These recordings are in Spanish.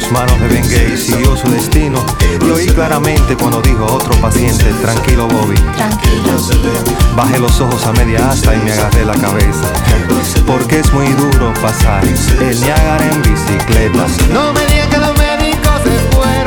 sus manos de bengue y siguió su destino. Y oí claramente cuando dijo otro paciente, tranquilo, Bobby. Bajé los ojos a media asta y me agarré la cabeza. Porque es muy duro pasar el Niágara en bicicleta. No me digan que los médicos se fueron.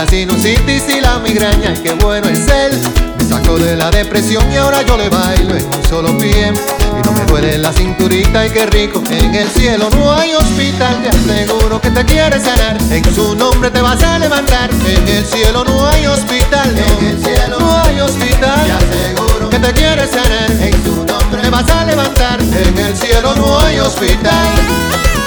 La sinusitis y la migraña, y qué bueno es él. Me sacó de la depresión y ahora yo le bailo en un solo pie. Y no me duele la cinturita y qué rico. En el cielo no hay hospital, te aseguro que te quiere sanar. En su nombre te vas a levantar. En el cielo no hay hospital, no. En el cielo no hay hospital. Te aseguro que te quiere sanar. En su nombre te vas a levantar. En el cielo no hay hospital.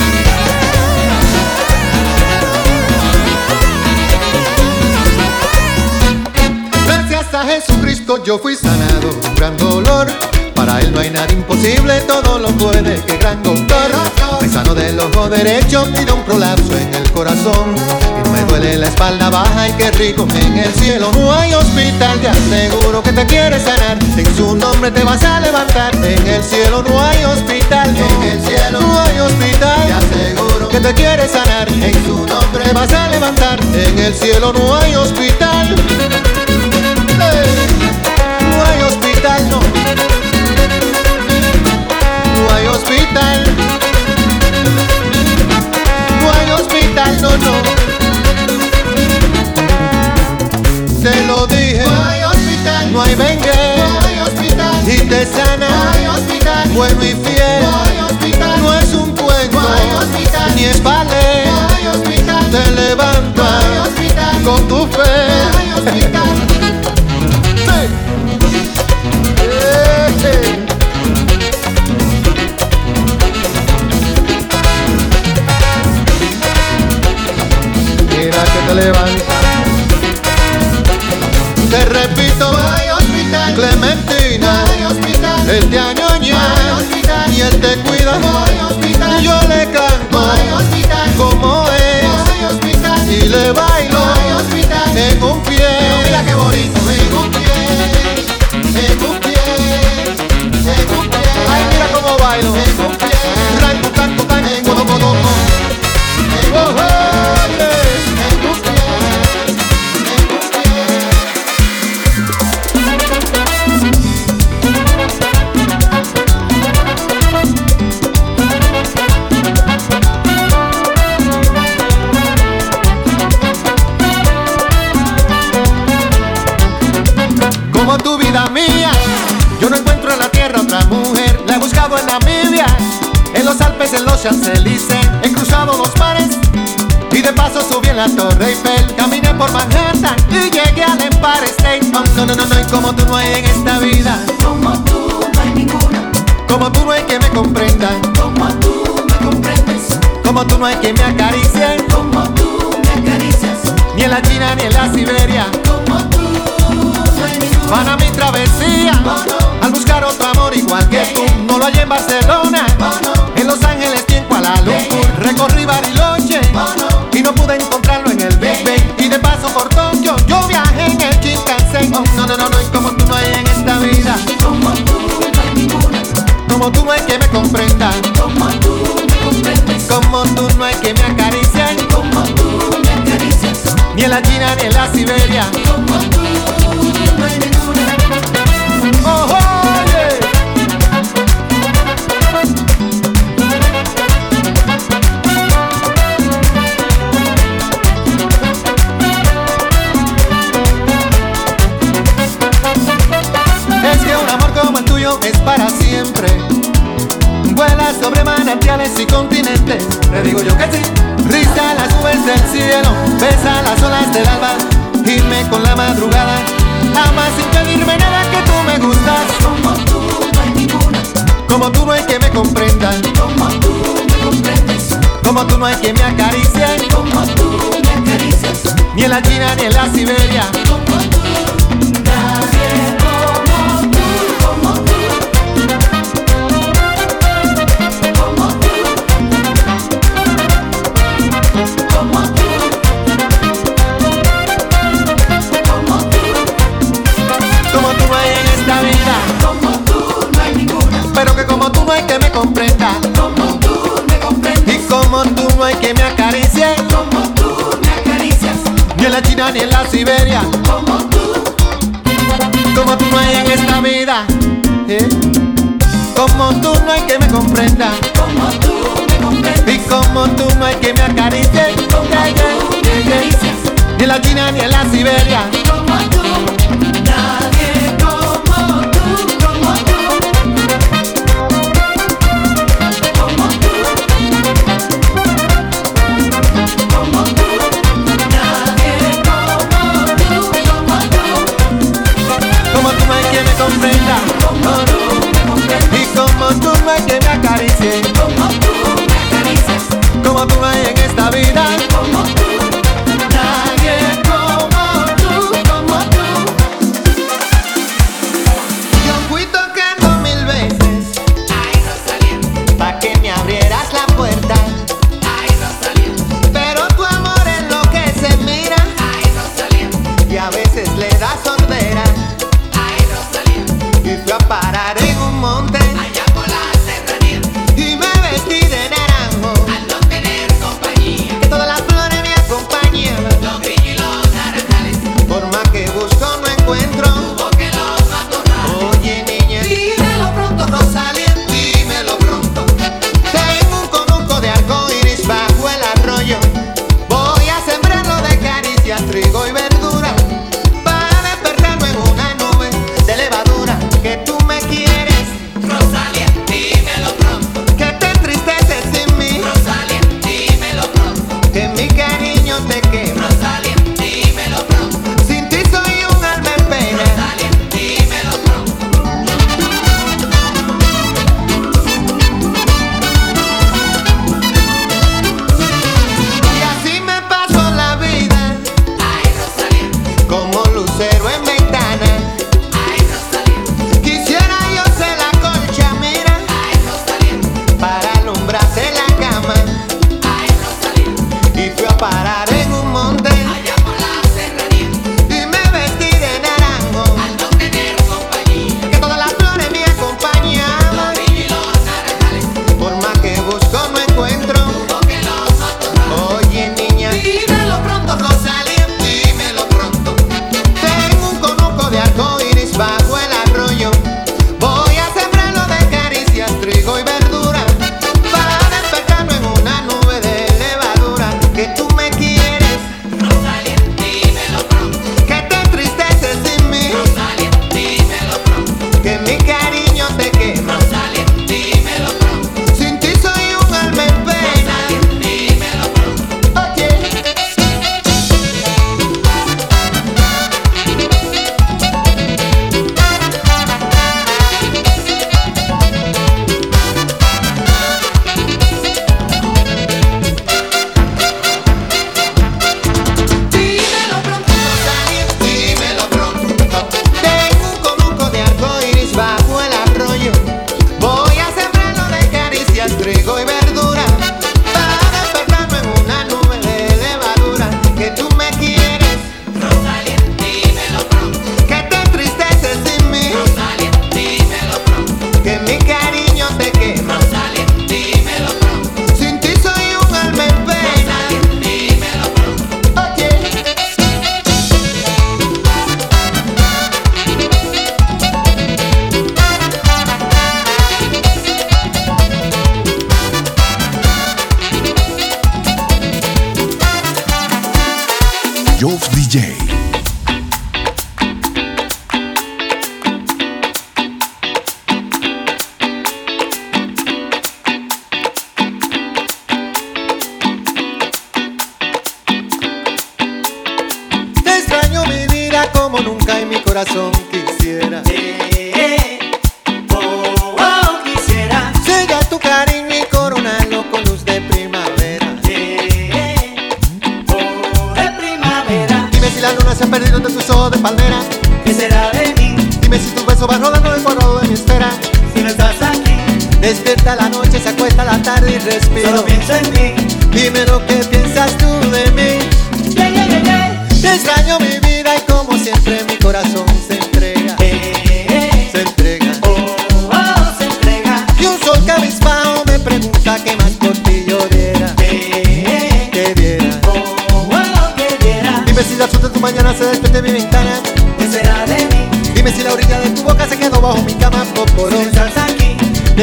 A Jesucristo yo fui sanado. Un gran dolor. Para él no hay nada imposible, todo lo puede, que gran doctor. Me sano del ojo derecho y de un prolapso en el corazón. Y no me duele la espalda baja y qué rico En el cielo. No hay hospital Te aseguro que te quieres sanar. En su nombre te vas a levantar. En el cielo no hay hospital. En el cielo no hay hospital. Te aseguro que te quieres sanar. En su nombre te vas a levantar. En el cielo no hay hospital hospital, bueno y te cuida, hospital. Yo le canto. Como es. Y le bailo, la China ni en la Siberia. no hay ninguna. Es que un amor como el tuyo es para siempre. Vuela sobre manantiales y continentes. Te digo yo que sí. Cielo, besa las olas del alba. Gime con la madrugada. Ama sin pedirme nada que tú me gustas. Como tú no hay ninguna, Como tú no hay que me comprendan. como tú me comprendes, Como tú no hay que me acaricien. como tú me acaricias, Ni en la China ni en la Siberia. como tú. Comprenda. como tú me comprendes, Y como tú no hay que me acaricie. como Yeah, yeah, tú me yeah, yeah. acaricias, Ni en la China ni en la Siberia. como Joff DJ.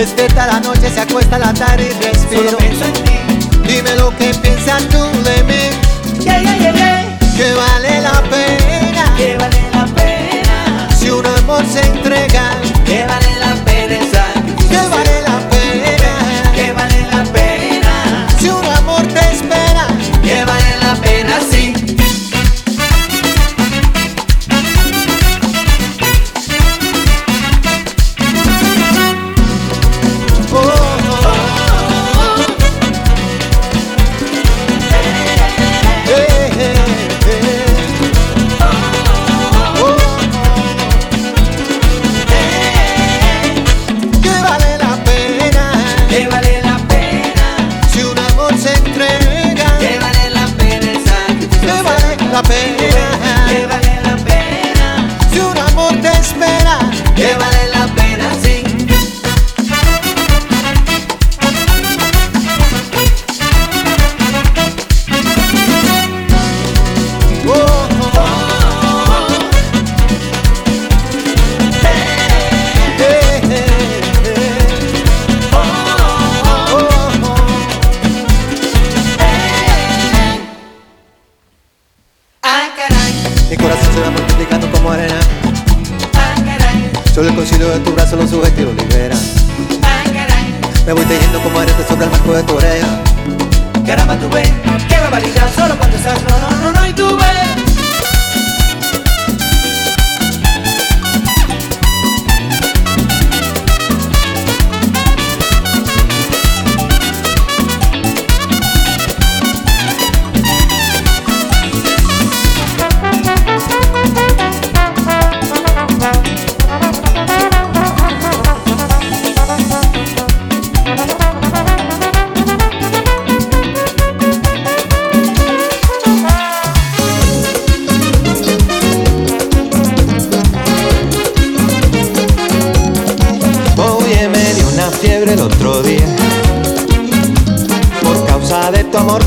Despierta la noche, se acuesta la tarde y respiro. En ti.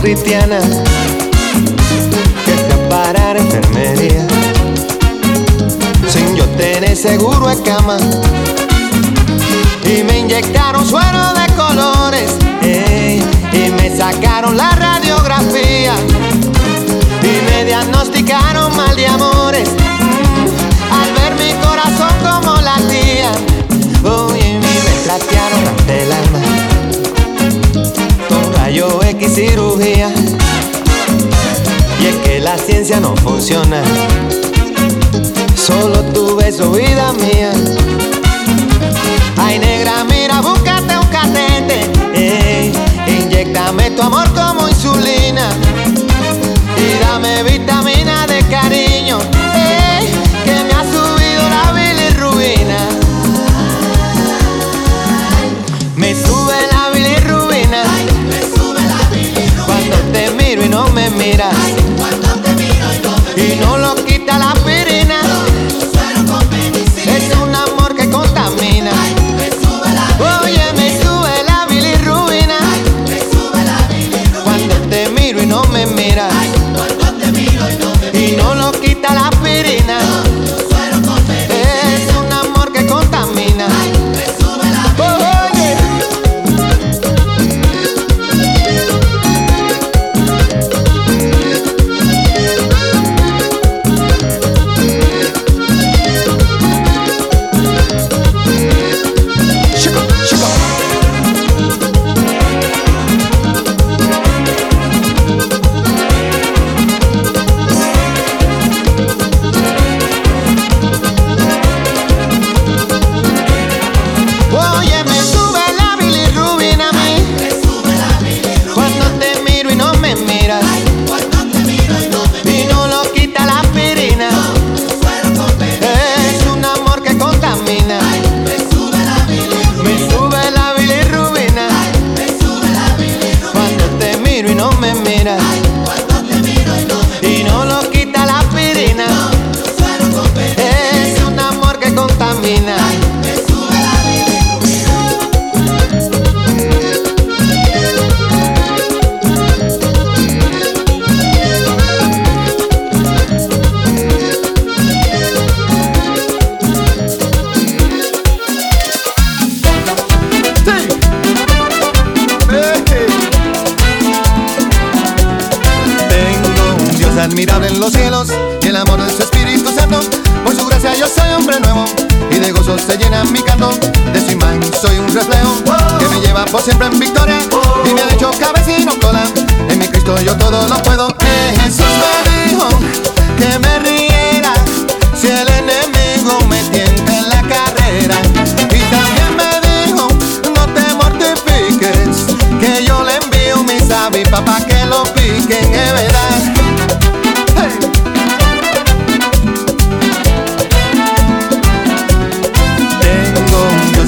cristiana. Jesús me dijo que me riera si el enemigo me tienta en la carrera. Y también me dijo no te mortifiques que yo le envío mis avis papá que lo piquen, es verdad.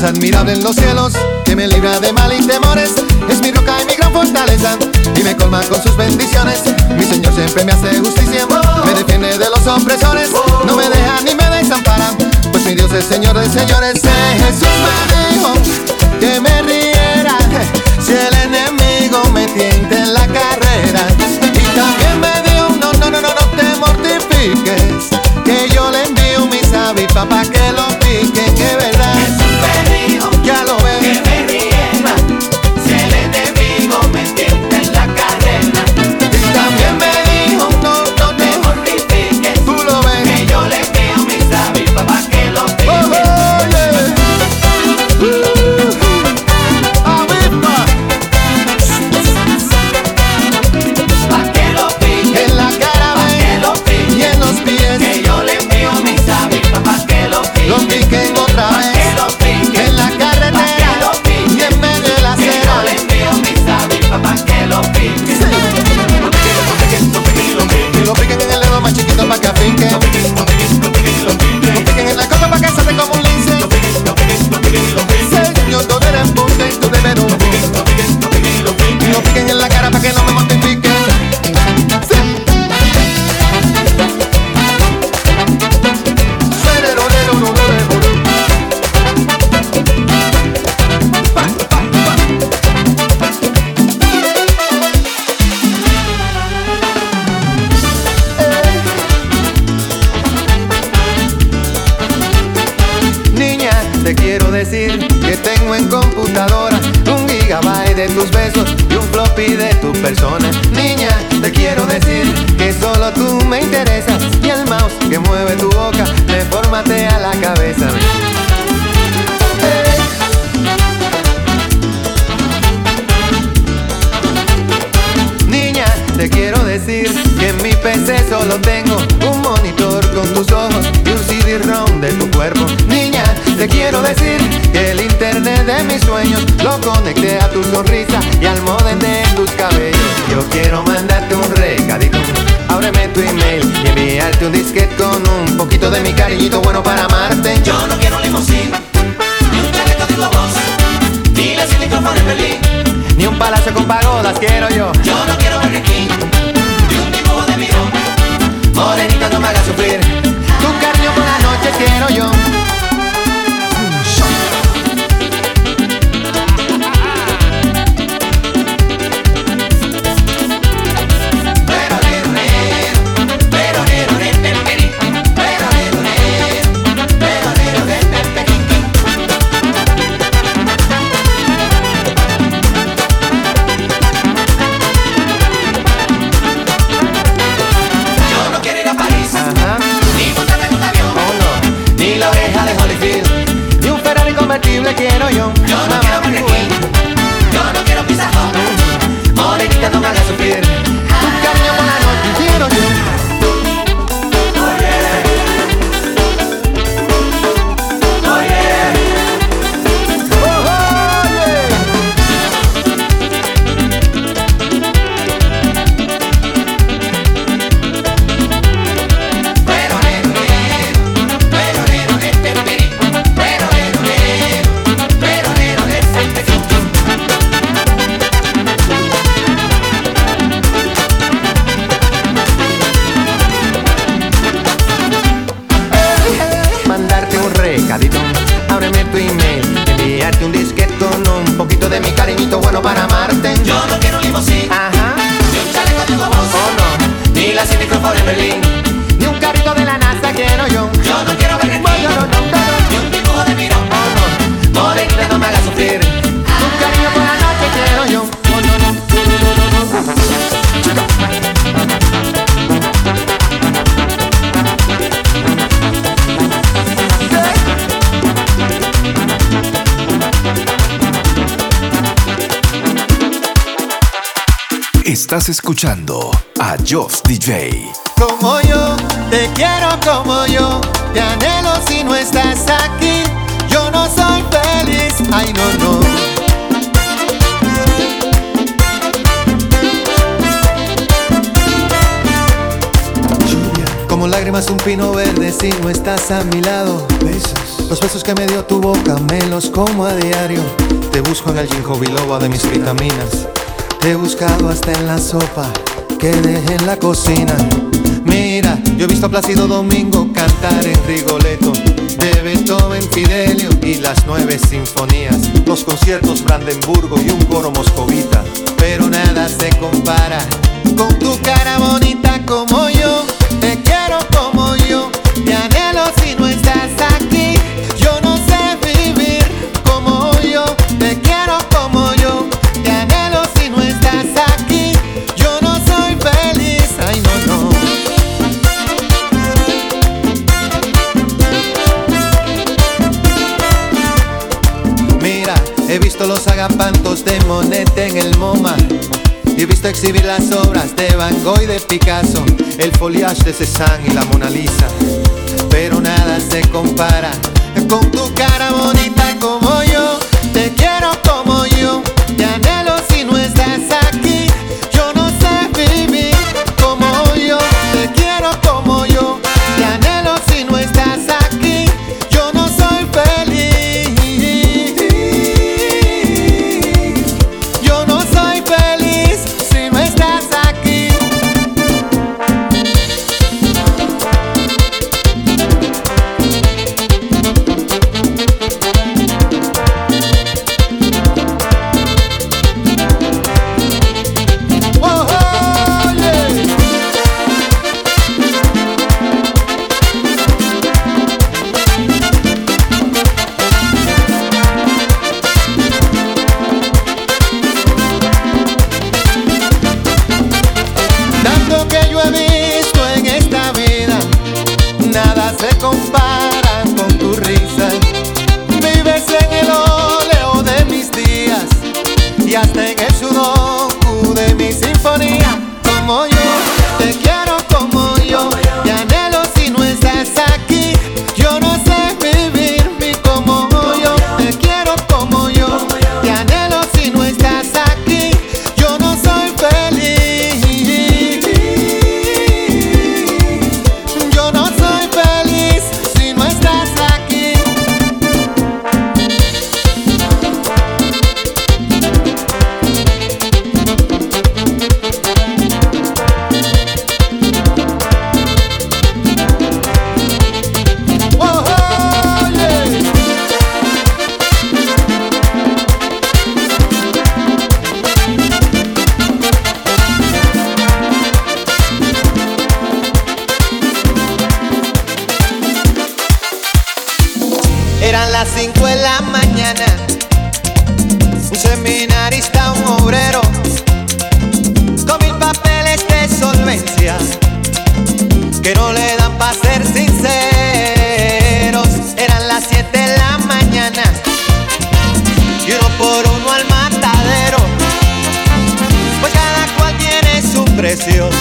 Admirable en los cielos que me libra de mal y temores. Es mi roca y mi gran fortaleza y me colma con sus bendiciones. Mi Señor siempre me hace justicia, me defiende de los opresores, no me deja ni me desampara. Pues mi Dios es Señor de señores. Eh, Jesús me dijo que me riera si el enemigo me tienta en la carrera. Y también me dijo no, no, no, no, no te mortifiques, que yo le envío mis avis papá que lo tus besos y un floppy de tu persona. Niña, te quiero decir que solo tú me interesas y el mouse que mueve tu boca me formatea la cabeza. Niña, te quiero decir que en mi PC solo tengo un monitor con tus ojos y un CD-ROM de tu cuerpo. Te quiero decir que el internet de mis sueños lo conecté a tu sonrisa y al modem de tus cabellos. Yo quiero mandarte un recadito. Ábreme tu email y enviarte un disquete con un poquito de mi cariñito bueno para amarte. Yo no quiero limusina, ni un chaleco de voz, ni la sin micrófono en Berlín. Ni un palacio con pagodas quiero yo. Yo no quiero Burger King, ni un dibujo de mirón. Morenita, no me hagas sufrir. Tu cariño por la noche quiero yo. Cariñito bueno para amarte. Yo no quiero limosina, Ajá. ni un chaleco de voz, Oh no. ni la sin micrófono en Berlín. Estás escuchando a Joss DJ. Como yo, te quiero como yo, te anhelo si no estás aquí. Yo no soy feliz, ay no, no. Como lágrimas un pino verde si no estás a mi lado. Los besos que me dio tu boca me los como a diario. Te busco en el ginkgo biloba de mis vitaminas. He buscado hasta en la sopa que dejé en la cocina. Mira, yo he visto a Plácido Domingo cantar en Rigoletto. De Beethoven, Fidelio y las nueve sinfonías. Los conciertos Brandenburgo y un coro moscovita. Pero nada se compara con tu cara bonita como yo. Te quiero como yo. Te anhelo si no estás aquí. Agapantos de Monet en el MoMA. Y he visto exhibir las obras de Van Gogh y de Picasso, el foliage de Cézanne y la Mona Lisa. Pero nada se compara con tu cara bonita precio,